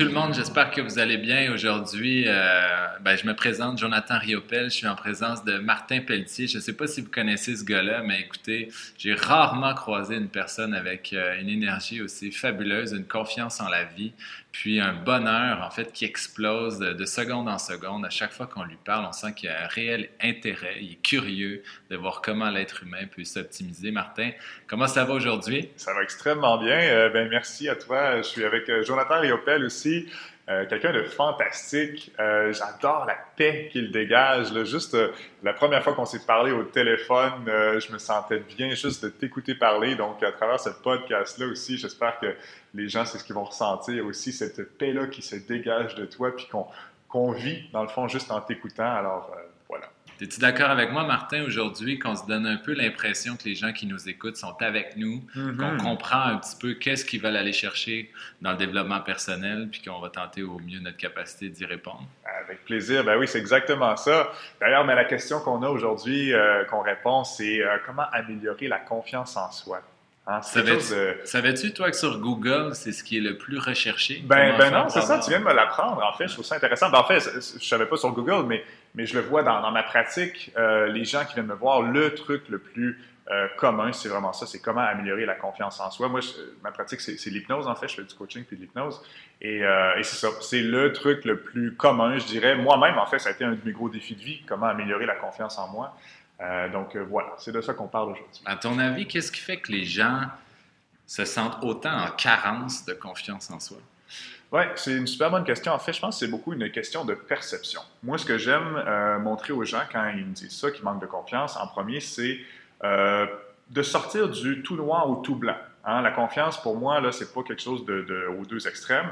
tout le monde, j'espère que vous allez bien. Aujourd'hui, euh, ben, je me présente, Jonathan Riopel, je suis en présence de Martin Pelletier. Je ne sais pas si vous connaissez ce gars-là, mais écoutez, j'ai rarement croisé une personne avec euh, une énergie aussi fabuleuse, une confiance en la vie, puis un bonheur, en fait, qui explose de, seconde en seconde. À chaque fois qu'on lui parle, on sent qu'il y a un réel intérêt, il est curieux de voir comment l'être humain peut s'optimiser. Martin, comment ça va aujourd'hui? Ça va extrêmement bien. Euh, ben, merci à toi. Je suis avec euh, Jonathan Riopel aussi. Euh, quelqu'un de fantastique. J'adore la paix qu'il dégage. Juste la première fois qu'on s'est parlé au téléphone, je me sentais bien juste de t'écouter parler. Donc, à travers ce podcast-là aussi, j'espère que les gens, c'est ce qu'ils vont ressentir aussi, cette paix-là qui se dégage de toi, puis qu'on vit, dans le fond, juste en t'écoutant. Alors, euh, voilà. Es-tu d'accord avec moi, Martin, aujourd'hui, qu'on se donne un peu l'impression que les gens qui nous écoutent sont avec nous, mm-hmm. qu'on comprend un petit peu qu'est-ce qu'ils veulent aller chercher dans le développement personnel, puis qu'on va tenter au mieux notre capacité d'y répondre? Avec plaisir. Ben oui, c'est exactement ça. D'ailleurs, mais la question qu'on a aujourd'hui, euh, qu'on répond, c'est euh, comment améliorer la confiance en soi? Hein, savais-tu, toi, que sur Google, c'est ce qui est le plus recherché? Ben, ben non, c'est ça, tu viens de me l'apprendre. En fait, je trouve ça intéressant. Ben, en fait, je ne savais pas sur Google, mais, mais je le vois dans, ma pratique. Euh, les gens qui viennent me voir, le truc le plus euh, commun, c'est vraiment ça, c'est comment améliorer la confiance en soi. Moi, ma pratique, c'est, l'hypnose, en fait. Je fais du coaching puis de l'hypnose. Et, euh, c'est ça, c'est le truc le plus commun, je dirais. Moi-même, en fait, ça a été un de mes gros défis de vie, comment améliorer la confiance en moi. Euh, donc euh, voilà, c'est de ça qu'on parle aujourd'hui. À ton avis, qu'est-ce qui fait que les gens se sentent autant en carence de confiance en soi? Oui, c'est une super bonne question. En fait, je pense que c'est beaucoup une question de perception. Moi, ce que j'aime euh, montrer aux gens quand ils me disent ça, qu'ils manquent de confiance, en premier, c'est de sortir du tout noir ou tout blanc. Hein. La confiance, pour moi, là, c'est pas quelque chose aux deux extrêmes.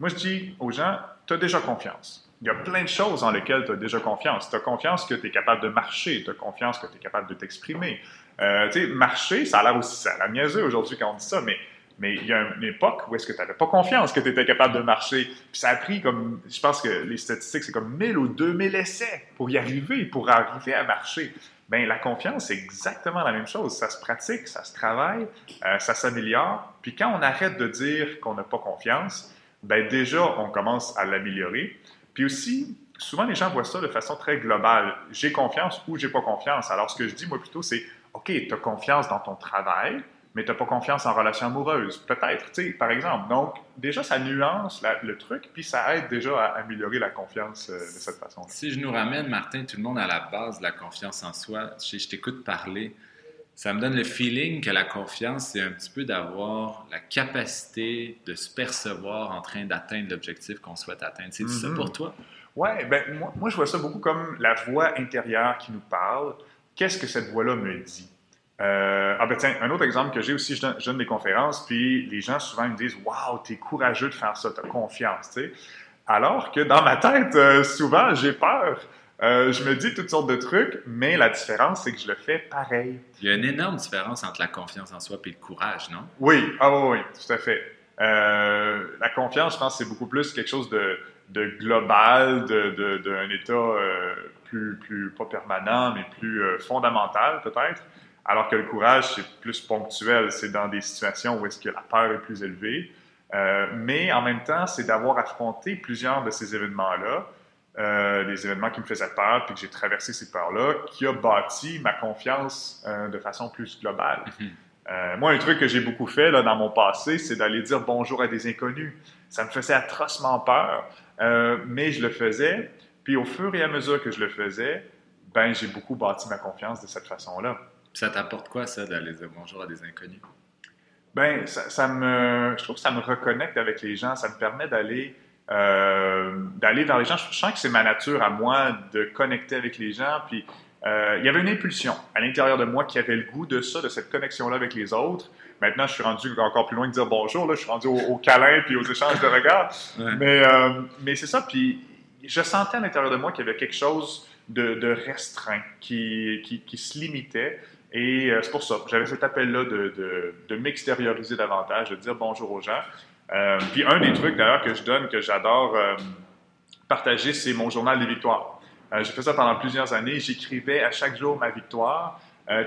Moi, je dis aux gens, tu as déjà confiance. Il y a plein de choses dans lesquelles tu as déjà confiance. Tu as confiance que tu es capable de marcher, tu as confiance que tu es capable de t'exprimer. Euh, tu sais, marcher, ça a l'air aussi, ça a l'air niaiseux aujourd'hui quand on dit ça, mais, mais il y a une époque où est-ce que tu n'avais pas confiance que tu étais capable de marcher. Puis ça a pris comme, je pense que les statistiques, c'est comme 1000 ou 2000 essais pour y arriver, pour arriver à marcher. Bien, la confiance, c'est exactement la même chose. Ça se pratique, ça se travaille, euh, ça s'améliore. Puis quand on arrête de dire qu'on n'a pas confiance, ben déjà, on commence à l'améliorer. Puis aussi, souvent les gens voient ça de façon très globale. J'ai confiance ou j'ai pas confiance. Alors ce que je dis moi plutôt, c'est OK, tu as confiance dans ton travail, mais tu n'as pas confiance en relation amoureuse. Peut-être, tu sais, par exemple. Donc, déjà, ça nuance le truc, puis ça aide déjà à améliorer la confiance euh, de cette façon-là. Si je nous ramène, Martin, tout le monde à la base de la confiance en soi, je, je t'écoute parler, ça me donne le feeling que la confiance, c'est un petit peu d'avoir la capacité de se percevoir en train d'atteindre l'objectif qu'on souhaite atteindre. C'est ça pour mhm. toi? Oui, ben, moi, je vois ça beaucoup comme la voix intérieure qui nous parle. Qu'est-ce que cette voix-là me dit? Euh, ah ben tiens, un autre exemple que j'ai aussi, je donne, des conférences, puis les gens souvent me disent Waouh, t'es courageux de faire ça, t'as confiance, tu sais. Alors que dans ma tête, euh, souvent, j'ai peur. Euh, je me dis toutes sortes de trucs, mais la différence, c'est que je le fais pareil. Il y a une énorme différence entre la confiance en soi et le courage, non? Oui, ah oui, tout à fait. Euh, la confiance, je pense, c'est beaucoup plus quelque chose de, global, d'un état euh, plus, plus, pas permanent, mais plus fondamental, peut-être. Alors que le courage, c'est plus ponctuel. C'est dans des situations où est-ce que la peur est plus élevée. mais en même temps, c'est d'avoir affronté plusieurs de ces événements-là euh, des événements qui me faisaient peur, puis que j'ai traversé ces peurs-là, qui a bâti ma confiance euh, de façon plus globale. Mhm. Euh, moi, un truc que j'ai beaucoup fait là, dans mon passé, c'est d'aller dire bonjour à des inconnus. Ça me faisait atrocement peur, mais je le faisais. Puis au fur et à mesure que je le faisais, ben j'ai beaucoup bâti ma confiance de cette façon-là. Ça t'apporte quoi, ça, d'aller dire bonjour à des inconnus? Ben, ça, ça, me, je trouve que ça me reconnecte avec les gens. Ça me permet d'aller euh, d'aller vers les gens. Je sens que c'est ma nature à moi de connecter avec les gens. Puis euh, il y avait une impulsion à l'intérieur de moi qui avait le goût de ça, de cette connexion-là avec les autres. Maintenant, je suis rendu encore plus loin de dire bonjour. Là, je suis rendu au, câlin puis aux échanges de regards. Mais, euh, mais c'est ça. Puis je sentais à l'intérieur de moi qu'il y avait quelque chose de, restreint qui, qui, qui, se limitait. Et c'est pour ça. J'avais cet appel-là de, de, de m'extérioriser davantage, de dire bonjour aux gens. Euh, puis un des trucs d'ailleurs que je donne, que j'adore euh, partager, c'est mon journal des victoires. Euh, j'ai fait ça pendant plusieurs années. J'écrivais à chaque jour ma victoire.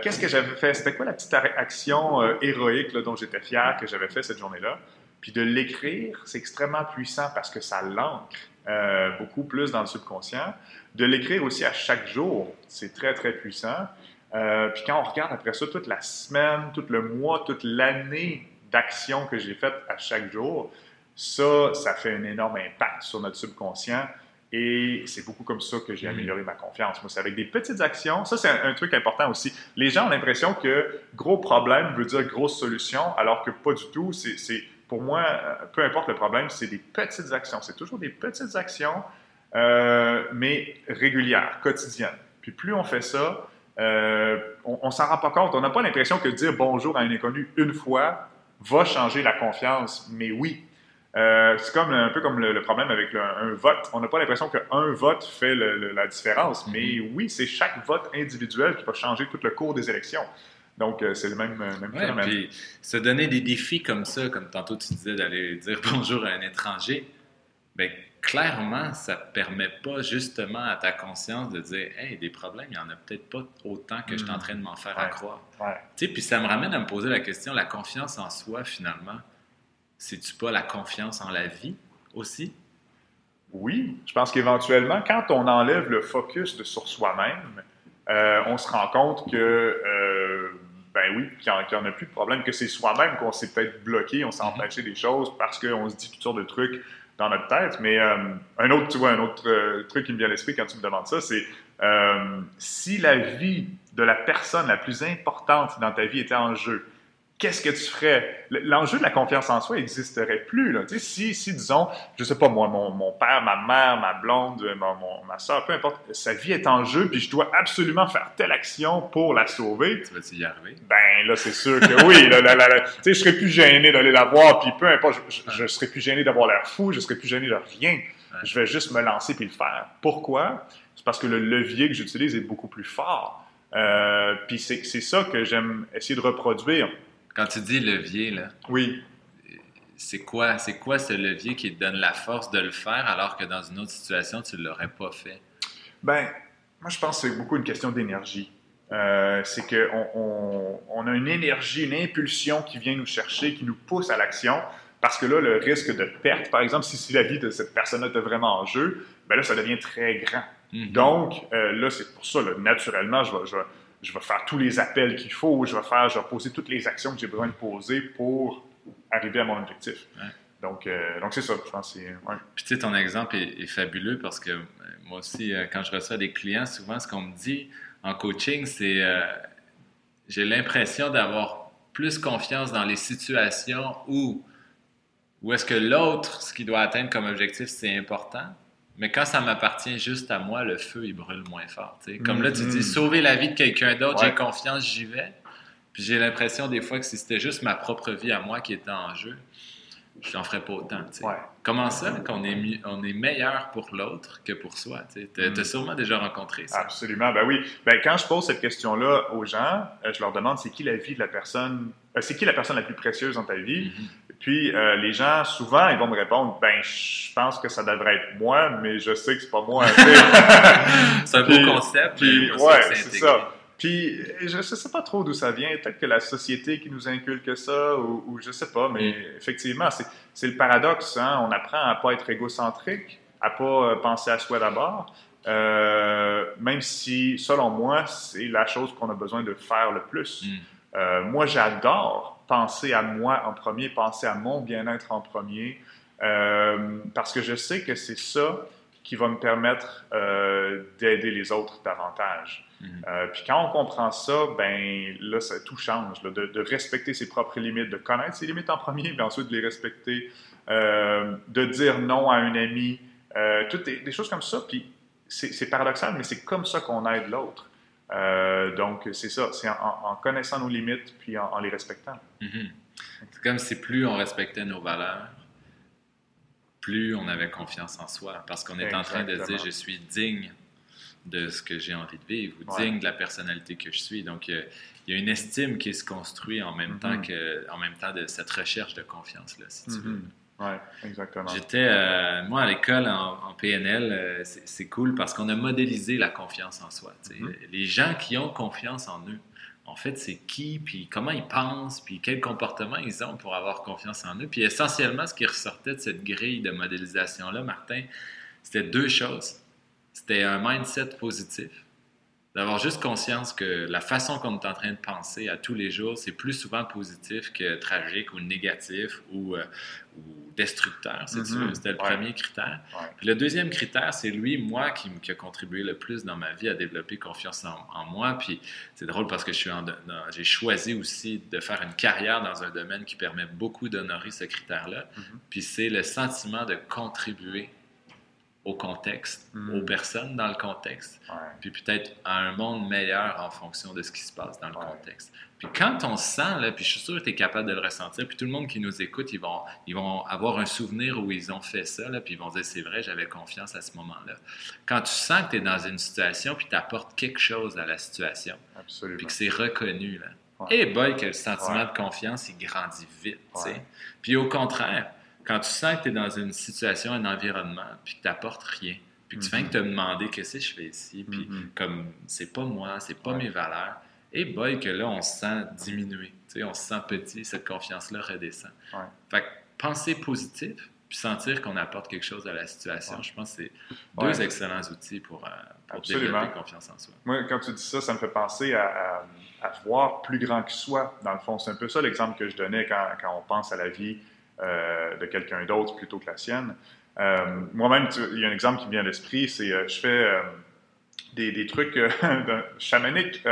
Qu'est-ce que j'avais fait? C'était quoi la petite action héroïque dont j'étais fier que j'avais fait cette journée-là? Puis de l'écrire, c'est extrêmement puissant parce que ça l'ancre euh, beaucoup plus dans le subconscient. De l'écrire aussi à chaque jour, c'est très, très puissant. Euh, puis quand on regarde après ça toute la semaine, tout le mois, toute l'année d'actions que j'ai faites à chaque jour, ça, ça fait un énorme impact sur notre subconscient. Et c'est beaucoup comme ça que j'ai mm. amélioré ma confiance. Moi, c'est avec des petites actions. Ça, c'est un, truc important aussi. Les gens ont l'impression que gros problème veut dire grosse solution, alors que pas du tout. C'est, pour moi, peu importe le problème, c'est des petites actions. C'est toujours des petites actions, euh, mais régulières, quotidiennes. Puis plus on fait ça, euh, on, ne s'en rend pas compte. On n'a pas l'impression que dire bonjour à un inconnu une fois va changer la confiance. Mais oui, euh, c'est comme un peu comme le, problème avec un vote. On n'a pas l'impression qu'un vote fait la différence, mais mm-hmm. oui, c'est chaque vote individuel qui va changer tout le cours des élections. Donc, euh, c'est le même, même phénomène. Puis, se donner des défis comme ça, comme tantôt tu disais d'aller dire bonjour à un étranger, bien, clairement, ça ne permet pas justement à ta conscience de dire Hey, des problèmes, il n'y en a peut-être pas autant que je suis en mm. train de m'en faire accroire. Tu sais, puis ça me ramène à me poser la question la confiance en soi, finalement c'est-tu pas la confiance en la vie aussi? Oui, je pense qu'éventuellement, quand on enlève le focus de sur soi-même, euh, on se rend compte que, euh, ben oui, qu'il n'y en, a plus de problème, que c'est soi-même qu'on s'est peut-être bloqué, on s'est mm-hmm. empêché des choses parce qu'on se dit toutes sortes de trucs dans notre tête. Mais euh, un autre, tu vois, un autre truc qui me vient à l'esprit quand tu me demandes ça, c'est si la vie de la personne la plus importante dans ta vie était en jeu, qu'est-ce que tu ferais? L'enjeu de la confiance en soi n'existerait plus. Là. Si, si, disons, je sais pas moi, mon, mon père, ma mère, ma blonde, ma, ma soeur, peu importe, sa vie est en jeu, puis je dois absolument faire telle action pour la sauver. Tu vas-y arriver? Ben là, c'est sûr que oui. là, là, là, je serais plus gêné d'aller la voir, puis peu importe, je, je, serais plus gêné d'avoir l'air fou, je serais plus gêné de rien. Je vais juste me lancer puis le faire. Pourquoi? C'est parce que le levier que j'utilise est beaucoup plus fort. Euh, puis c'est ça que j'aime essayer de reproduire. Quand tu dis levier, là. Oui. C'est quoi, c'est quoi ce levier qui te donne la force de le faire alors que dans une autre situation, tu ne l'aurais pas fait? Ben, moi, je pense que c'est beaucoup une question d'énergie. Euh, c'est qu'on on, a une énergie, une impulsion qui vient nous chercher, qui nous pousse à l'action. Parce que là, le risque de perte, par exemple, si, si la vie de cette personne-là est vraiment en jeu, ben là, ça devient très grand. Mm-hmm. Donc, euh, là, c'est pour ça, là, naturellement, je vais, je, je vais faire tous les appels qu'il faut, je vais faire, je vais poser toutes les actions que j'ai besoin de poser pour arriver à mon objectif. Donc, euh, donc c'est ça, je pense. Ouais. Puis tu sais, ton exemple est, fabuleux parce que euh, moi aussi, euh, quand je reçois des clients, souvent ce qu'on me dit en coaching, c'est j'ai l'impression d'avoir plus confiance dans les situations où, où est-ce que l'autre, ce qu'il doit atteindre comme objectif, c'est important, mais quand ça m'appartient juste à moi, le feu, il brûle moins fort. Comme là, tu dis, mm-hmm. sauver la vie de quelqu'un d'autre, j'ai confiance, j'y vais. Puis j'ai l'impression des fois que si c'était juste ma propre vie à moi qui était en jeu, je n'en ferais pas autant. Comment ça qu'on est, on est meilleur pour l'autre que pour soi? Tu as, mm. sûrement déjà rencontré ça. Absolument, ben oui. Ben, quand je pose cette question-là aux gens, euh, je leur demande c'est qui la vie de la personne, euh, c'est qui la personne la plus précieuse dans ta vie? Mm-hmm. Puis euh, les gens, souvent, ils vont me répondre Ben, je pense que ça devrait être moi, mais je sais que c'est pas moi. c'est un beau concept. Puis, ouais, c'est ça. Puis je ne sais pas trop d'où ça vient. Peut-être que la société qui nous inculque ça, ou, ou je sais pas, mais mm. effectivement, c'est le paradoxe. Hein? On apprend à pas être égocentrique, à pas euh, penser à soi d'abord. Euh, même si, selon moi, c'est la chose qu'on a besoin de faire le plus. Mm. moi, j'adore penser à moi en premier, penser à mon bien-être en premier, euh, parce que je sais que c'est ça qui va me permettre euh, d'aider les autres davantage. Mhm. Euh, puis quand on comprend ça, ben là, ça, tout change, de, respecter ses propres limites, de connaître ses limites en premier, puis ensuite de les respecter, de dire non à un ami, toutes des, choses comme ça. Puis c'est paradoxal, mais c'est comme ça qu'on aide l'autre. Euh, donc, c'est ça, c'est en, connaissant nos limites puis en, les respectant. Mhm. C'est comme si plus on respectait nos valeurs, plus on avait confiance en soi, parce qu'on est en train de dire je suis digne de ce que j'ai envie de vivre ou digne de la personnalité que je suis. Donc, il y a une estime qui se construit en même, temps, mhm. que, en même temps de cette recherche de confiance-là, si tu veux. Oui, exactement. J'étais, euh, moi, à l'école en, PNL, euh, c'est cool parce qu'on a modélisé la confiance en soi. Mm-hmm. Les gens qui ont confiance en eux en fait, c'est qui, puis comment ils pensent, puis quel comportement ils ont pour avoir confiance en eux. Puis essentiellement, ce qui ressortait de cette grille de modélisation-là, Martin, c'était deux choses. C'était un mindset positif, d'avoir juste conscience que la façon qu'on est en train de penser à tous les jours, c'est plus souvent positif que tragique ou négatif ou, euh, destructeur, mm-hmm. C'était le premier critère. le deuxième critère, c'est lui, moi, qui, qui, a contribué le plus dans ma vie à développer confiance en, moi. Puis c'est drôle parce que j'ai choisi aussi de faire une carrière dans un domaine qui permet beaucoup d'honorer ce critère-là. Mm-hmm. Puis c'est le sentiment de contribuer au contexte, hmm. aux personnes dans le contexte, puis peut-être à un monde meilleur en fonction de ce qui se passe dans le contexte. Puis quand on se sent, là, puis je suis sûr que tu es capable de le ressentir, puis tout le monde qui nous écoute, ils vont, ils vont avoir un souvenir où ils ont fait ça, là, puis ils vont dire c'est vrai, j'avais confiance à ce moment-là. Quand tu sens que tu es dans une situation, puis tu apportes quelque chose à la situation, puis que c'est reconnu, là. Et boy, que le sentiment de confiance, il grandit vite. Puis au contraire, quand tu sens que tu es dans une situation, un environnement, puis que tu n'apportes rien, puis que tu viens que te demander qu'est-ce que je fais ici, puis mm-hmm. comme c'est pas moi, c'est pas mes valeurs, et boy, que là, on se sent diminué, on se sent petit, cette confiance-là redescend. Fait que penser positif, puis sentir qu'on apporte quelque chose à la situation, je pense que c'est deux excellents outils pour, euh, développer confiance en soi. Moi, quand tu dis ça, ça me fait penser à, voir plus grand que soi. Dans le fond, c'est un peu ça l'exemple que je donnais quand, quand on pense à la vie de quelqu'un d'autre plutôt que la sienne. Euh, moi-même, il y a un exemple qui me vient à l'esprit, c'est euh, je fais des, des, trucs chamaniques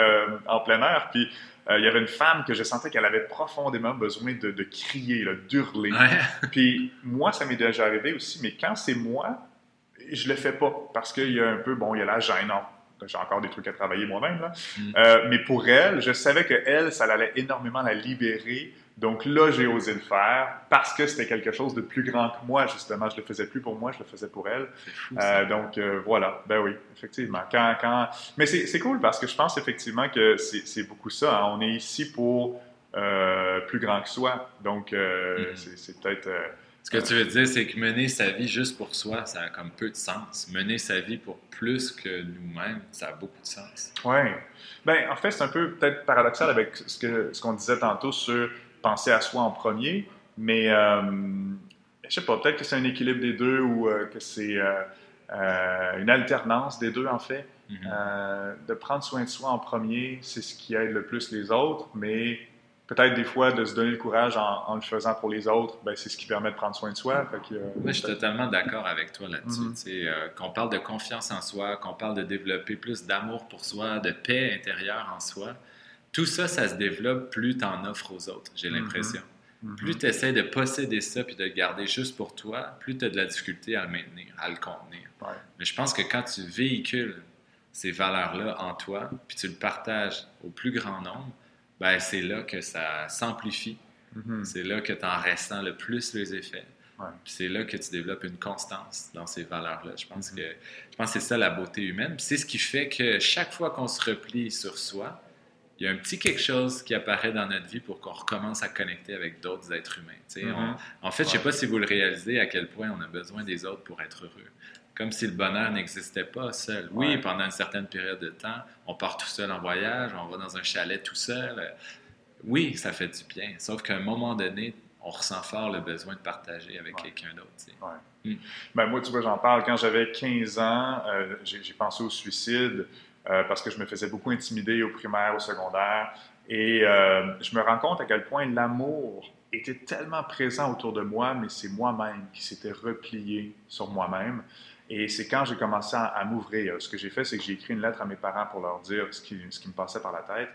en plein air, puis il y avait une femme que je sentais qu'elle avait profondément besoin de, de crier, d'hurler. Puis moi, ça m'est déjà arrivé aussi, mais quand c'est moi, je le fais pas parce qu'il y a un peu, bon, il y a la gêne. J'ai encore des trucs à travailler moi-même. Là. Mm. mais pour elle, je savais que elle, ça allait énormément la libérer donc là, j'ai osé le faire parce que c'était quelque chose de plus grand que moi, justement. Je le faisais plus pour moi, je le faisais pour elle. euh, donc euh, voilà, ben oui, effectivement. Quand, quand... Mais c'est cool parce que je pense effectivement que c'est beaucoup ça. Hein. On est ici pour euh, plus grand que soi. Donc mm-hmm. c'est peut-être... Ce que tu veux dire, c'est que mener sa vie juste pour soi, ça a comme peu de sens. Mener sa vie pour plus que nous-mêmes, ça a beaucoup de sens. Oui. Ben, en fait, c'est un peu peut-être paradoxal avec ce qu'on ce qu'on disait tantôt sur penser à soi en premier, mais euh, je sais pas, peut-être que c'est un équilibre des deux ou euh, que c'est euh, une alternance des deux en fait. Mm-hmm. de prendre soin de soi en premier, c'est ce qui aide le plus les autres, mais peut-être des fois de se donner le courage en, le faisant pour les autres, ben, c'est ce qui permet de prendre soin de soi. je suis totalement d'accord avec toi là-dessus. Mm-hmm. qu'on parle de confiance en soi, qu'on parle de développer plus d'amour pour soi, de paix intérieure en soi, tout ça, ça se développe plus tu en offres aux autres, j'ai mhm. l'impression. Mhm. Plus tu essaies de posséder ça puis de le garder juste pour toi, plus tu as de la difficulté à le maintenir, à le contenir. Mais je pense que quand tu véhicules ces valeurs-là en toi, puis tu le partages au plus grand nombre, ben c'est là que ça s'amplifie. Mhm. C'est là que tu en ressens le plus les effets. C'est là que tu développes une constance dans ces valeurs-là. Je pense que je pense que c'est ça la beauté humaine. c'est ce qui fait que chaque fois qu'on se replie sur soi, il y a un petit quelque chose qui apparaît dans notre vie pour qu'on recommence à connecter avec d'autres êtres humains. Mm-hmm. en fait, je ne sais pas si vous le réalisez à quel point on a besoin des autres pour être heureux. Comme si le bonheur n'existait pas seul. Oui, pendant une certaine période de temps, on part tout seul en voyage, on va dans un chalet tout seul. Oui, ça fait du bien. Sauf qu'à un moment donné, on ressent fort le besoin de partager avec quelqu'un d'autre. Mm. Ben, moi, tu vois, j'en parle. Quand j'avais 15 ans, euh, j'ai pensé au suicide. Euh, parce que je me faisais beaucoup intimider au primaire, au secondaire. Et euh, je me rends compte à quel point l'amour était tellement présent autour de moi, mais c'est moi-même qui s'était replié sur moi-même. Et c'est quand j'ai commencé à, m'ouvrir. Ce que j'ai fait, c'est que j'ai écrit une lettre à mes parents pour leur dire ce qui, ce qui me passait par la tête.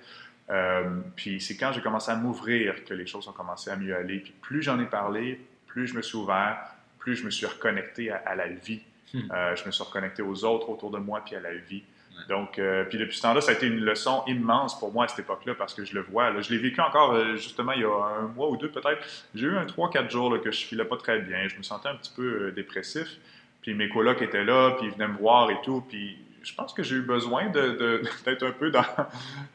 Euh, puis c'est quand j'ai commencé à m'ouvrir que les choses ont commencé à mieux aller. Puis plus j'en ai parlé, plus je me suis ouvert, plus je me suis reconnecté à, la vie. Hmm. je me suis reconnecté aux autres autour de moi puis à la vie. Donc, euh, puis depuis ce temps-là, ça a été une leçon immense pour moi à cette époque-là parce que je le vois. je l'ai vécu encore euh, justement il y a un mois ou deux peut-être. J'ai eu un 3-4 jours que je filais pas très bien. Je me sentais un petit peu euh, dépressif. Puis mes colocs étaient là, puis ils venaient me voir et tout. Puis je pense que j'ai eu besoin d'être un peu dans,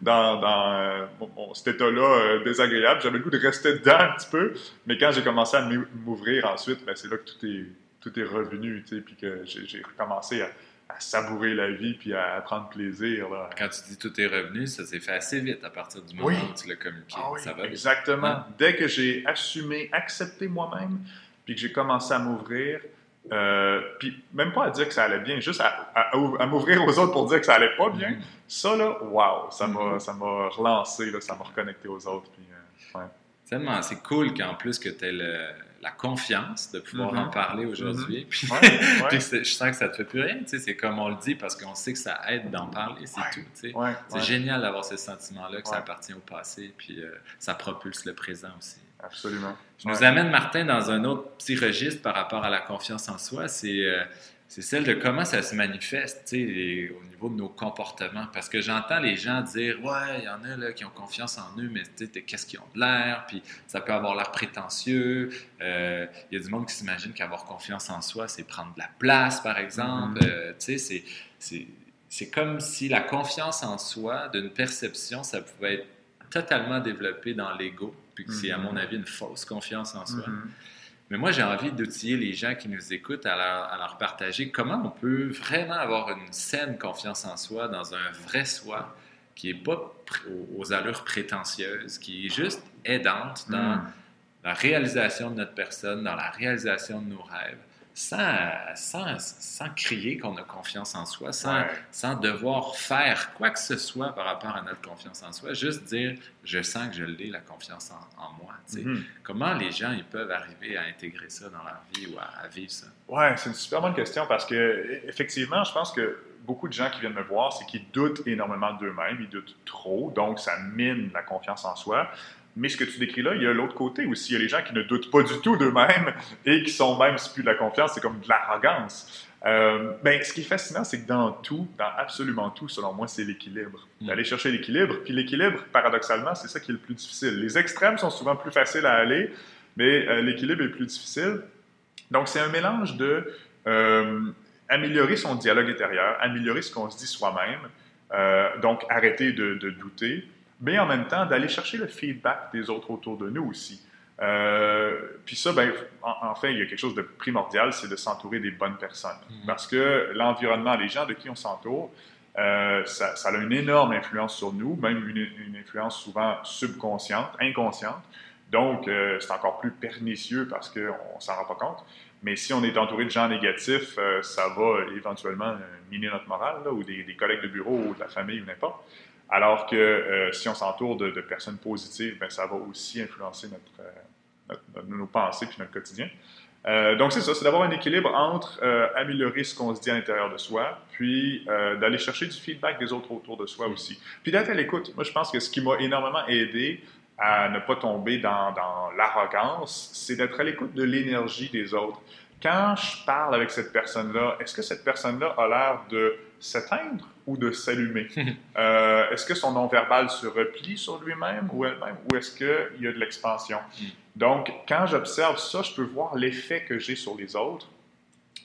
dans, dans cet état-là désagréable. J'avais le goût de rester dedans un petit peu. Mais quand j'ai commencé à m'ouvrir ensuite, ben, c'est là que tout est, tout est revenu, tu sais, puis que j'ai recommencé à savourer la vie puis à, prendre plaisir. Là. Quand tu dis tout est revenu, ça s'est fait assez vite à partir du moment où tu l'as communiqué. Ah oui, ça va exactement. Dès que j'ai assumé, accepté moi-même, puis que j'ai commencé à m'ouvrir, euh, puis même pas à dire que ça allait bien, juste à, m'ouvrir aux autres pour dire que ça allait pas bien, mm-hmm. ça là, wow, ça m'a mm-hmm. relancé, là, ça m'a reconnecté aux autres. Puis, euh, Tellement, c'est cool qu'en plus que tu aies la confiance de pouvoir en mm-hmm. parler aujourd'hui. Puis, je sens que ça te fait plus rien. C'est comme on le dit parce qu'on sait que ça aide d'en parler, c'est tout. c'est génial d'avoir ce sentiment-là que ça appartient au passé, puis euh, ça propulse le présent aussi. Absolument. Je nous amène, Martin, dans un autre petit registre par rapport à la confiance en soi. C'est euh, c'est celle de comment ça se manifeste au niveau de nos comportements. Parce que j'entends les gens dire Ouais, il y en a là, qui ont confiance en eux, mais qu'est-ce qu'ils ont de l'air, puis ça peut avoir l'air prétentieux. Euh, il y a du monde qui s'imagine qu'avoir confiance en soi, c'est prendre de la place, par exemple. Mm-hmm. Euh, c'est comme si la confiance en soi, d'une perception, ça pouvait être totalement développé dans l'ego, puis que c'est, à mon mm-hmm. avis, une fausse confiance en soi. Mm-hmm. Mais moi, j'ai envie d'outiller les gens qui nous écoutent à leur, partager comment on peut vraiment avoir une saine confiance en soi dans un vrai soi qui n'est pas aux allures prétentieuses, qui est juste aidante dans mm. la réalisation de notre personne, dans la réalisation de nos rêves sans, sans, crier qu'on a confiance en soi, sans, sans devoir faire quoi que ce soit par rapport à notre confiance en soi, juste dire je sens que je l'ai, la confiance en, moi. Mm-hmm. Comment les gens ils peuvent arriver à intégrer ça dans leur vie ou à, vivre ça? Oui, c'est une super bonne question parce que effectivement, je pense que beaucoup de gens qui viennent me voir, c'est qu'ils doutent énormément d'eux-mêmes, ils doutent trop, donc ça mine la confiance en soi. Mais ce que tu décris là, il y a l'autre côté aussi. Il y a les gens qui ne doutent pas du tout d'eux-mêmes et qui sont même, c'est plus de la confiance, c'est comme de l'arrogance. Euh, ben, ce qui est fascinant, c'est que dans tout, dans absolument tout, selon moi, c'est l'équilibre. Mm. D'aller chercher l'équilibre. Puis l'équilibre, paradoxalement, c'est ça qui est le plus difficile. Les extrêmes sont souvent plus faciles à aller, mais euh, l'équilibre est plus difficile. Donc, c'est un mélange de euh, améliorer son dialogue intérieur, améliorer ce qu'on se dit soi-même, donc arrêter de, de douter, mais en même temps d'aller chercher le feedback des autres autour de nous aussi. Euh, puis ça, ben, en, fait, il y a quelque chose de primordial, c'est de s'entourer des bonnes personnes. Mm-hmm. Parce que l'environnement, les gens de qui on s'entoure, euh, ça, a une énorme influence sur nous, même une, influence souvent subconsciente, inconsciente. Donc, euh, c'est encore plus pernicieux parce qu'on ne s'en rend pas compte. Mais si on est entouré de gens négatifs, ça va éventuellement miner notre morale, ou des, des, collègues de bureau ou de la famille ou n'importe. Alors que euh, si on s'entoure de, personnes positives, ben, ça va aussi influencer notre, euh, nos pensées puis notre quotidien. Euh, donc, c'est ça, c'est d'avoir un équilibre entre améliorer ce qu'on se dit à l'intérieur de soi, puis d'aller chercher du feedback des autres autour de soi aussi. Puis d'être à l'écoute. Moi, je pense que ce qui m'a énormément aidé à ne pas tomber dans l'arrogance, c'est d'être à l'écoute de l'énergie des autres. Quand je parle avec cette personne-là, est-ce que cette personne-là a l'air de s'éteindre ou de s'allumer? Euh, est-ce que son non-verbal se replie sur lui-même ou elle-même ou est-ce qu'il y a de l'expansion? Hmm. Donc, quand j'observe ça, je peux voir l'effet que j'ai sur les autres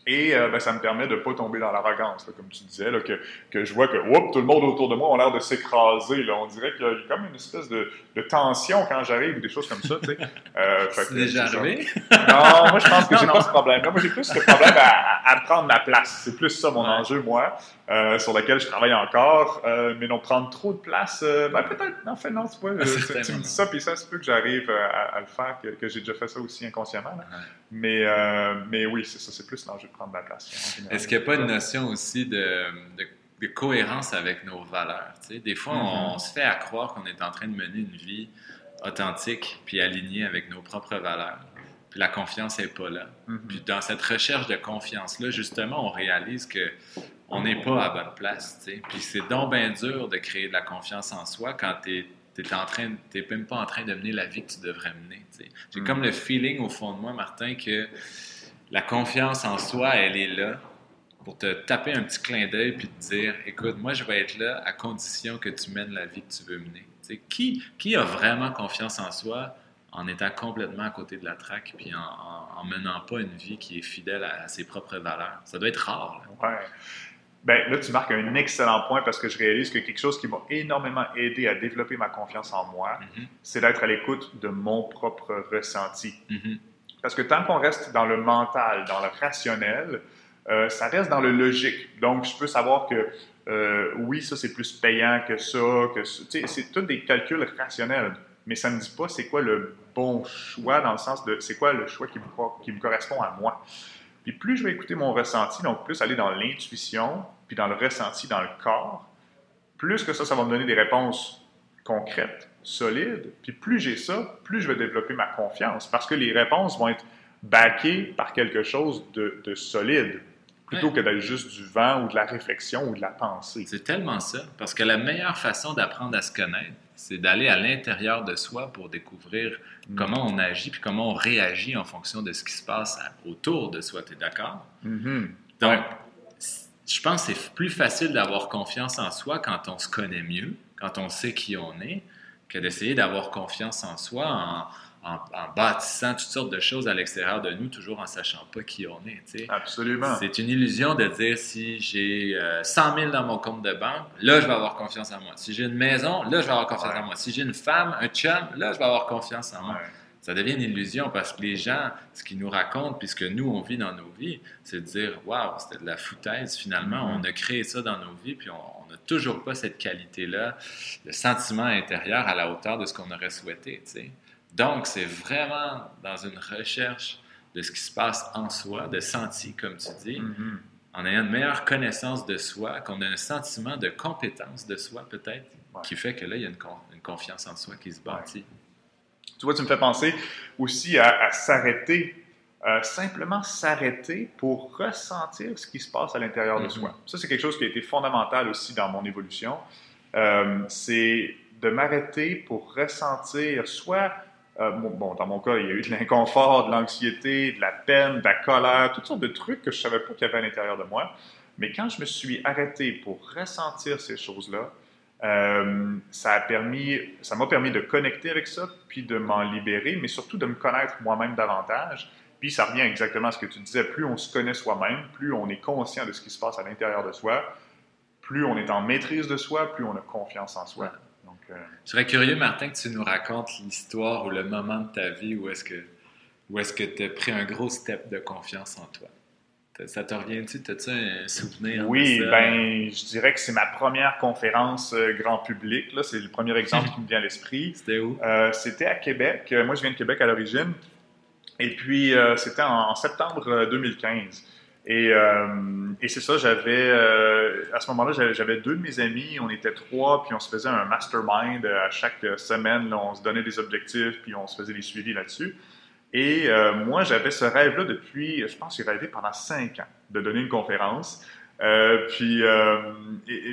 et euh, ben, ça me permet de ne pas tomber dans l'arrogance, comme tu disais, là, que, que, je vois que tout le monde autour de moi a l'air de s'écraser. On dirait qu'il y a comme une espèce de, de tension quand j'arrive ou des choses comme ça. Tu sais. euh, C'est déjà arrivé? Non, moi je pense que j'ai pas ce problème-là. Moi j'ai plus ce problème à, à, prendre ma place. C'est plus ça mon enjeu, moi, euh, sur lequel je travaille encore. Euh, mais non, prendre trop de place, euh, ben, peut-être, en fait, non, tu vois, tu me dis ça, puis ça se peut que j'arrive à, à, le faire, que, que j'ai déjà fait ça aussi inconsciemment. Mais, mais oui, c'est ça, c'est plus l'enjeu prendre la place. Est-ce qu'il n'y a pas une notion aussi de, de, cohérence avec nos valeurs? Des fois, on, mm-hmm. se fait à croire qu'on est en train de mener une vie authentique puis alignée avec nos propres valeurs. Puis la confiance n'est pas là. Mm-hmm. Puis dans cette recherche de confiance-là, justement, on réalise que on n'est pas à bonne place. Puis c'est donc bien dur de créer de la confiance en soi quand tu n'es en train, même pas en train de mener la vie que tu devrais mener. J'ai mm-hmm. comme le feeling au fond de moi, Martin, que la confiance en soi, elle est là pour te taper un petit clin d'œil puis te dire écoute, moi, je vais être là à condition que tu mènes la vie que tu veux mener. qui, qui a vraiment confiance en soi en étant complètement à côté de la traque puis en, en, menant pas une vie qui est fidèle à, ses propres valeurs? Ça doit être rare. Là. Ouais. Ben, là, tu marques un excellent point parce que je réalise que quelque chose qui m'a énormément aidé à développer ma confiance en moi, mm-hmm. c'est d'être à l'écoute de mon propre ressenti. Mm-hmm. Parce que tant qu'on reste dans le mental, dans le rationnel, euh, ça reste dans le logique. Donc, je peux savoir que euh, oui, ça c'est plus payant que ça, c'est tout des calculs rationnels, mais ça ne me dit pas c'est quoi le bon choix dans le sens de c'est quoi le choix qui me correspond à moi. Puis plus je vais écouter mon ressenti, donc plus aller dans l'intuition, puis dans le ressenti dans le corps, plus que ça, ça va me donner des réponses concrètes, solides. Puis plus j'ai ça, plus je vais développer ma confiance, parce que les réponses vont être backées par quelque chose de, de solide plutôt que d'être juste du vent ou de la réflexion ou de la pensée. C'est tellement ça, parce que la meilleure façon d'apprendre à se connaître, c'est d'aller à l'intérieur de soi pour découvrir mm. comment on agit puis comment on réagit en fonction de ce qui se passe autour de soi. Tu es d'accord? Mm-hmm. Donc, je pense que c'est plus facile d'avoir confiance en soi quand on se connaît mieux, quand on sait qui on est, que d'essayer d'avoir confiance en soi en, en, bâtissant toutes sortes de choses à l'extérieur de nous, toujours en sachant pas qui on est. Absolument. C'est une illusion de dire si j'ai 100 euh, 000 dans mon compte de banque, là, je vais avoir confiance en moi. Si j'ai une maison, là, je vais avoir confiance en moi. Si j'ai une femme, un chum, là, je vais avoir confiance en moi. Ça devient une illusion parce que les gens, ce qu'ils nous racontent, puisque nous, on vit dans nos vies, c'est de dire Waouh, c'était de la foutaise. Finalement, mm-hmm. on a créé ça dans nos vies, puis on n'a toujours pas cette qualité-là, le sentiment intérieur à la hauteur de ce qu'on aurait souhaité. Donc, c'est vraiment dans une recherche de ce qui se passe en soi, de sentir, comme tu dis, mm-hmm. en ayant une meilleure connaissance de soi, qu'on a un sentiment de compétence de soi peut-être, qui fait que là, il y a une, confiance en soi qui se bâtit. Tu vois, tu me fais penser aussi à, s'arrêter, euh, simplement s'arrêter pour ressentir ce qui se passe à l'intérieur de mm-hmm. soi. Ça, c'est quelque chose qui a été fondamental aussi dans mon évolution. Euh, c'est de m'arrêter pour ressentir soit euh, bon, dans mon cas, il y a eu de l'inconfort, de l'anxiété, de la peine, de la colère, toutes sortes de trucs que je ne savais pas qu'il y avait à l'intérieur de moi. Mais quand je me suis arrêté pour ressentir ces choses-là, euh, ça a permis, ça m'a permis de connecter avec ça, puis de m'en libérer, mais surtout de me connaître moi-même davantage. Puis ça revient exactement à ce que tu disais, plus on se connaît soi-même, plus on est conscient de ce qui se passe à l'intérieur de soi, plus on est en maîtrise de soi, plus on a confiance en soi. Je serais curieux, Martin, que tu nous racontes l'histoire ou le moment de ta vie où est-ce que où est-ce que tu as pris un gros step de confiance en toi. Ça te revient-tu? As-tu un souvenir? Oui, ben, je dirais que c'est ma première conférence euh, grand public. Là, c'est le premier exemple qui me vient à l'esprit. C'était où? Euh, c'était à Québec. Euh, moi, je viens de Québec à l'origine. Et puis, c'était en, septembre 2015. Et, et c'est ça, j'avais, à ce moment-là, j'avais deux de mes amis, on était trois, puis on se faisait un mastermind à chaque semaine, on se donnait des objectifs, puis on se faisait des suivis là-dessus. Et euh, moi, j'avais ce rêve-là depuis, je pense j'ai rêvé pendant cinq ans de donner une conférence. Euh, puis, euh,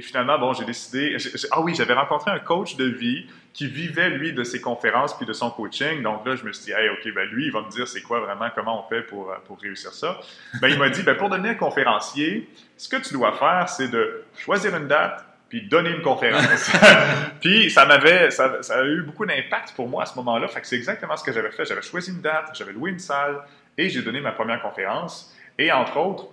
finalement, bon, j'ai décidé. ah oui, j'avais rencontré un coach de vie qui vivait, lui, de ses conférences puis de son coaching. Donc là, je me suis dit, hey, OK, ben lui, il va me dire c'est quoi vraiment, comment on fait pour, pour réussir ça. Ben, il m'a dit, ben, pour devenir conférencier, ce que tu dois faire, c'est de choisir une date puis donner une conférence. puis ça m'avait, ça, a eu beaucoup d'impact pour moi à ce moment-là. Fait que c'est exactement ce que j'avais fait. J'avais choisi une date, j'avais loué une salle et j'ai donné ma première conférence. Et entre autres,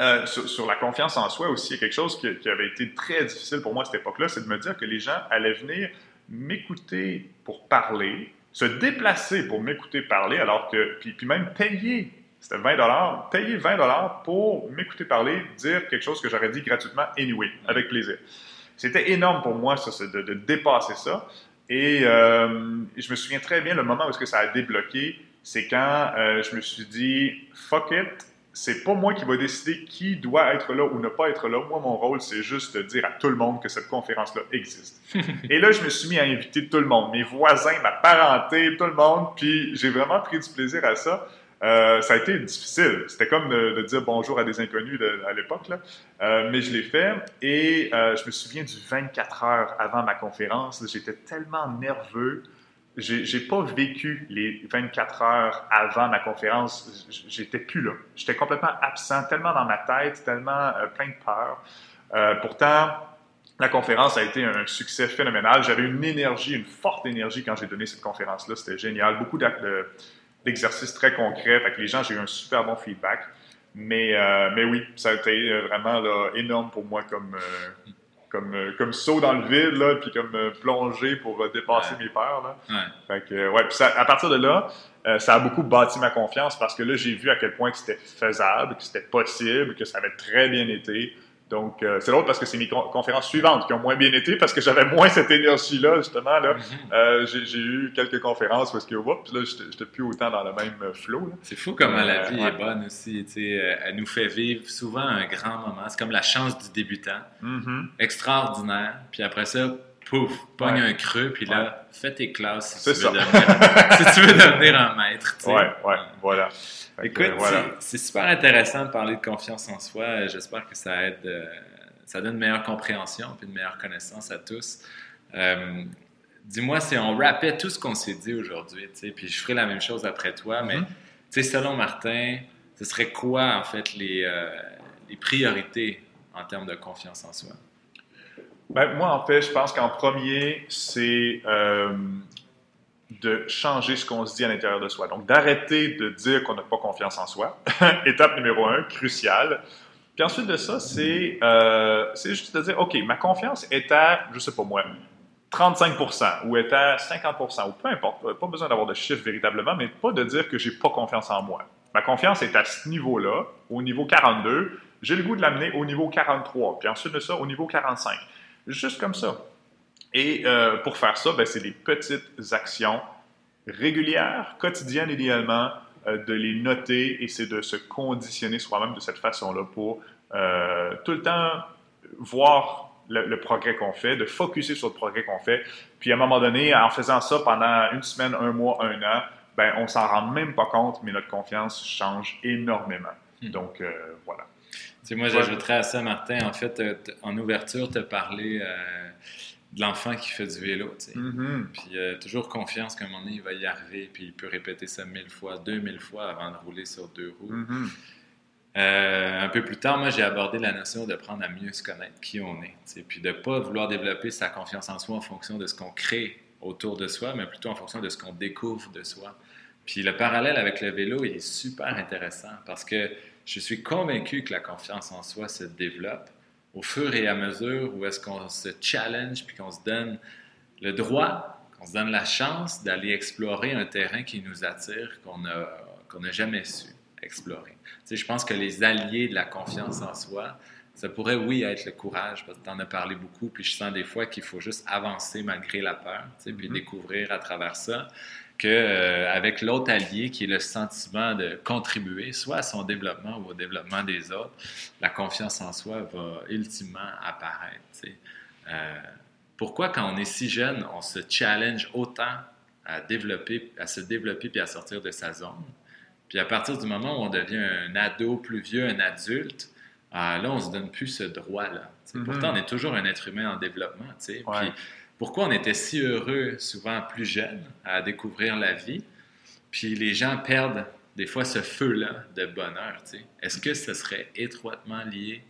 euh, sur, la confiance en soi aussi, il quelque chose qui, avait été très difficile pour moi à cette époque-là, c'est de me dire que les gens allaient venir m'écouter pour parler, se déplacer pour m'écouter parler, alors que, puis même payer, c'était 20 dollars, payer 20 dollars pour m'écouter parler, dire quelque chose que j'aurais dit gratuitement anyway, avec plaisir. C'était énorme pour moi, ça, de, de dépasser ça. Et euh, je me souviens très bien le moment où -ce que ça a débloqué, c'est quand euh, je me suis dit, fuck it, c'est pas moi qui va décider qui doit être là ou ne pas être là. Moi, mon rôle, c'est juste de dire à tout le monde que cette conférence-là existe. et là, je me suis mis à inviter tout le monde, mes voisins, ma parenté, tout le monde, puis j'ai vraiment pris du plaisir à ça. Euh, ça a été difficile. C'était comme de, dire bonjour à des inconnus à l'époque, euh, mais je l'ai fait et euh, je me souviens du 24 heures avant ma conférence. J'étais tellement nerveux j'ai pas vécu les 24 heures avant ma conférence. J'étais plus là. J'étais complètement absent, tellement dans ma tête, tellement plein de peur. Pourtant, la conférence a été un succès phénoménal. J'avais une énergie, une forte énergie quand j'ai donné cette conférence-là. C'était génial. Beaucoup d'exercices très concrets. Avec les gens, j'ai eu un super bon feedback. Mais, euh, mais oui, ça a été vraiment là, énorme pour moi comme, comme, euh, comme saut dans le vide, là, puis comme euh, plonger pour euh, dépasser Ouais. mes peurs. Là. Ouais. Fait que, ouais, puis ça- à partir de là, euh, ça a beaucoup bâti ma confiance parce que là, j'ai vu à quel point que c'était faisable, que c'était possible, que ça avait très bien été. Donc, euh, c'est drôle parce que c'est mes con- conférences suivantes qui ont moins bien été parce que j'avais moins cette énergie-là, justement. Là. Mhm. Euh, j'ai, eu quelques conférences est-ce que, oups, là, j'étais, plus autant dans le même flow. Là. C'est fou comment la Euh, vie ouais. est bonne aussi. Elle nous fait vivre souvent un grand moment. C'est comme la chance du débutant. Mhm. Extraordinaire. Puis après ça, pouf, pogne Ouais. un creux. Puis là, fais tes classes si, tu veux, devenir, si tu veux devenir un maître. tu sais. Ouais, ouais, voilà. Fait Écoute, voilà. c'est- super intéressant de parler de confiance en soi. J'espère que ça aide, euh, ça donne une meilleure compréhension puis une meilleure connaissance à tous. Euh, Dis-moi si on rappait tout ce qu'on s'est dit aujourd'hui, tu sais, puis je ferai la même chose après toi, mais Mhm. tu sais, selon Martin, ce serait quoi en fait les, euh, les priorités en termes de confiance en soi? Ben, moi, en fait, je pense qu'en premier, c'est euh, de changer ce qu'on se dit à l'intérieur de soi. Donc, d'arrêter de dire qu'on n'a pas confiance en soi. Étape numéro un, cruciale. Puis ensuite de ça, c'est euh, c'est juste de dire, OK, ma confiance est à, je sais pas moi, 35% ou est à 50% ou peu importe, pas besoin d'avoir de chiffres véritablement, mais pas de dire que j'ai pas confiance en moi. Ma confiance est à ce niveau-là, au niveau 42. J'ai le goût de l'amener au niveau 43, puis ensuite de ça, au niveau 45. Juste comme ça. Et euh, pour faire ça, ben, c'est des petites actions régulières, quotidiennes idéalement, euh, de les noter et c'est de se conditionner soi-même de cette façon-là pour euh, tout le temps voir le, le progrès qu'on fait, de focuser sur le progrès qu'on fait. Puis à un moment donné, en faisant ça pendant une semaine, un mois, un an, ben, on s'en rend même pas compte, mais notre confiance change énormément. Hmm. Donc euh, voilà. Tu sais, moi, j'ajouterais à ça, Martin, en fait, euh, en ouverture, tu as parlé euh, de l'enfant qui fait du vélo. tu sais. Mhm. Puis euh, toujours confiance qu'à un moment donné, il va y arriver, puis il peut répéter ça mille fois, deux mille fois avant de rouler sur deux roues. Mhm. Euh, un peu plus tard, moi, j'ai abordé la notion d'apprendre à mieux se connaître qui on est. tu sais, Puis de ne pas vouloir développer sa confiance en soi en fonction de ce qu'on crée autour de soi, mais plutôt en fonction de ce qu'on découvre de soi. Puis le parallèle avec le vélo, il est super intéressant parce que je suis convaincu que la confiance en soi se développe au fur et à mesure où est-ce qu'on se challenge puis qu'on se donne le droit, qu'on se donne la chance d'aller explorer un terrain qui nous attire, qu'on n'a jamais su explorer. Tu sais, je pense que les alliés de la confiance en soi, ça pourrait, oui, être le courage, parce que tu en as parlé beaucoup, puis je sens des fois qu'il faut juste avancer malgré la peur, tu sais, puis Mhm. découvrir à travers ça que euh, avec l'autre allié qui est le sentiment de contribuer soit à son développement ou au développement des autres, la confiance en soi va ultimement apparaître. Euh, pourquoi quand on est si jeune, on se challenge autant à développer, à se développer puis à sortir de sa zone? Puis à partir du moment où on devient un ado plus vieux, un adulte, ah, là, on se donne plus ce droit-là. Mhm. Pourtant, on est toujours un être humain en développement. Ouais. Puis pourquoi on était si heureux, souvent plus jeunes, à découvrir la vie, puis les gens perdent des fois ce feu-là de bonheur. tu sais? Est-ce que ce serait étroitement lié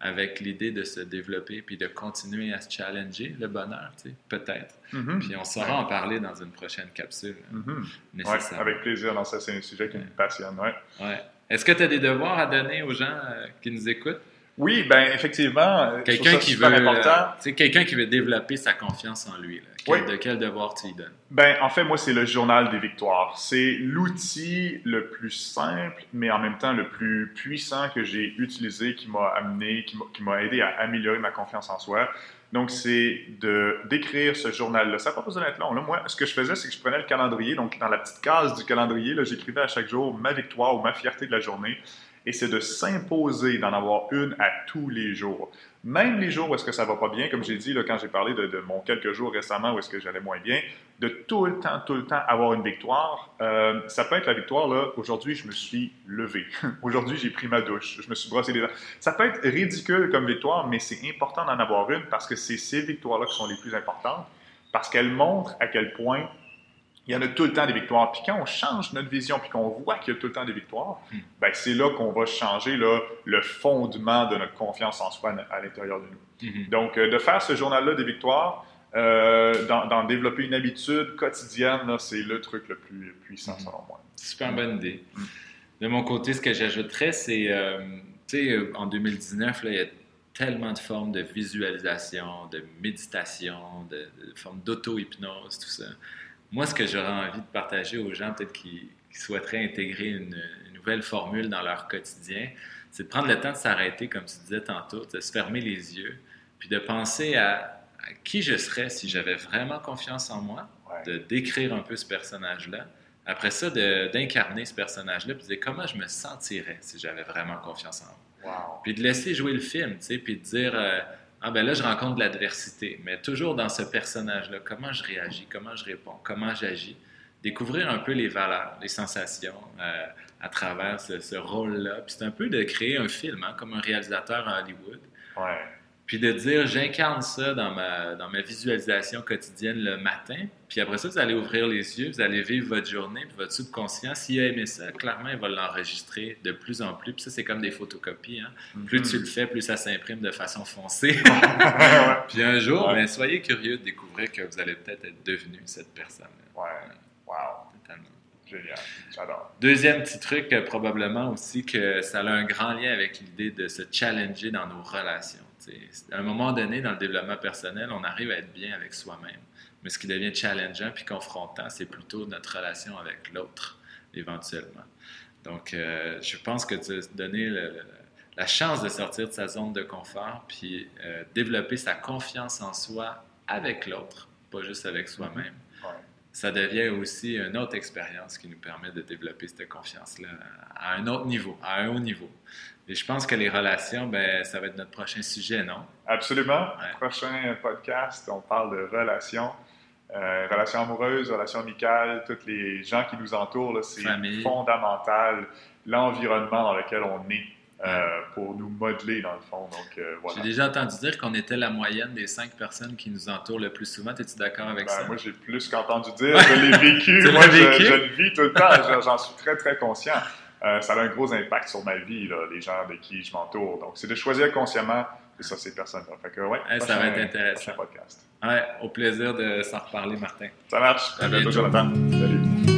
avec l'idée de se développer puis de continuer à se challenger le bonheur? tu sais? Peut-être. Mhm. Puis on saura en parler dans une prochaine capsule. Ouais, nécessairement. avec plaisir. Non, ça, c'est un sujet qui me passionne. Ouais. Ouais. Est-ce que tu as des devoirs à donner aux gens euh, qui nous écoutent? Oui, ben effectivement. euh, Quelqu'un qui veut, euh, quelqu'un qui veut développer sa confiance en lui. là. Quel- Oui. De quel devoir tu y donnes? Ben, en fait, moi, c'est le journal des victoires. C'est l'outil le plus simple, mais en même temps le plus puissant que j'ai utilisé, qui m'a amené, qui m'a- aidé à améliorer ma confiance en soi. Donc, c'est de d'écrire ce journal-là. Ça n'a pas besoin d'être long. Là, moi, ce que je faisais, c'est que je prenais le calendrier. Donc, dans la petite case du calendrier, j'écrivais à chaque jour ma victoire ou ma fierté de la journée. Et c'est de s'imposer d'en avoir une à tous les jours. Même les jours où est-ce que ça va pas bien, comme j'ai dit là, quand j'ai parlé de, de mon quelques jours récemment où est-ce que j'allais moins bien, de tout le temps, tout le temps avoir une victoire. Euh, ça peut être la victoire, là, aujourd'hui, je me suis levé. aujourd'hui, j'ai pris ma douche. Je me suis brossé les dents. Ça peut être ridicule comme victoire, mais c'est important d'en avoir une parce que c'est ces victoires-là qui sont les plus importantes parce qu'elles montrent à quel point il y en a tout le temps des victoires. Puis quand on change notre vision, puis qu'on voit qu'il y a tout le temps des victoires, Hmm. ben c'est là qu'on va changer là, le fondement de notre confiance en soi à l'intérieur de nous. Mhm. Donc, euh, de faire ce journal-là des victoires, euh, d'en développer une habitude quotidienne, c'est le truc le plus puissant, Mhm. selon moi. Super bonne idée. Mm. De mon côté, ce que j'ajouterais, c'est, euh, tu sais, en 2019, là, il y a tellement de formes de visualisation, de méditation, de, formes d'auto-hypnose, tout ça. Moi, ce que j'aurais envie de partager aux gens, peut-être qui, souhaiteraient intégrer une, nouvelle formule dans leur quotidien, c'est de prendre le temps de s'arrêter, comme tu disais tantôt, de se fermer les yeux, puis de penser à, qui je serais si j'avais vraiment confiance en moi, de décrire un peu ce personnage-là. Après ça, d'incarner ce personnage-là, puis de dire comment je me sentirais si j'avais vraiment confiance en moi. Puis de laisser jouer le film, tu sais, puis de dire euh, Ah ben là, je rencontre de l'adversité, mais toujours dans ce personnage-là, comment je réagis, comment je réponds, comment j'agis. Découvrir un peu les valeurs, les sensations euh, à travers ce, rôle-là. Puis c'est un peu de créer un film, hein, comme un réalisateur à Hollywood. Ouais puis de dire j'incarne ça dans ma, dans ma visualisation quotidienne le matin, puis après ça, vous allez ouvrir les yeux, vous allez vivre votre journée, puis votre subconscient, s'il a aimé ça, clairement, il va l'enregistrer de plus en plus. Puis ça, c'est comme des photocopies. Hein? Mm-hmm. Plus tu le fais, plus ça s'imprime de façon foncée. puis un jour, ben, soyez curieux de découvrir que vous allez peut-être être devenu cette personne. Ouais, wow. Totalement. Génial, j'adore. Deuxième petit truc, euh, probablement aussi que ça a un grand lien avec l'idée de se challenger dans nos relations. À un moment donné, dans le développement personnel, on arrive à être bien avec soi-même. Mais ce qui devient challengeant puis confrontant, c'est plutôt notre relation avec l'autre, éventuellement. Donc, euh, je pense que de donner la chance de sortir de sa zone de confort puis euh, développer sa confiance en soi avec l'autre, pas juste avec soi-même, ça devient aussi une autre expérience qui nous permet de développer cette confiance-là à un autre niveau, à un haut niveau. Et je pense que les relations, ben, ça va être notre prochain sujet, non? Absolument. Prochain podcast, on parle de relations. Euh, relations amoureuses, relations amicales, tous les gens qui nous entourent, c'est fondamental. L'environnement dans lequel on est euh, pour nous modeler, dans le fond. Donc, euh, voilà. J'ai déjà entendu dire qu'on était la moyenne des cinq personnes qui nous entourent le plus souvent. Es-tu d'accord avec ben, ça? Moi, j'ai plus qu'entendu dire. Je l'ai vécu. moi, je, je, le vis tout le temps. J'en suis très, très conscient. Euh, ça a un gros impact sur ma vie, les gens avec qui je m'entoure. Donc, c'est de choisir consciemment et ça, ces personnes-là. Fait que, ouais, ça va être intéressant. podcast. Ouais, au plaisir de s'en reparler, Martin. Ça marche. À, bientôt, Jonathan. Salut.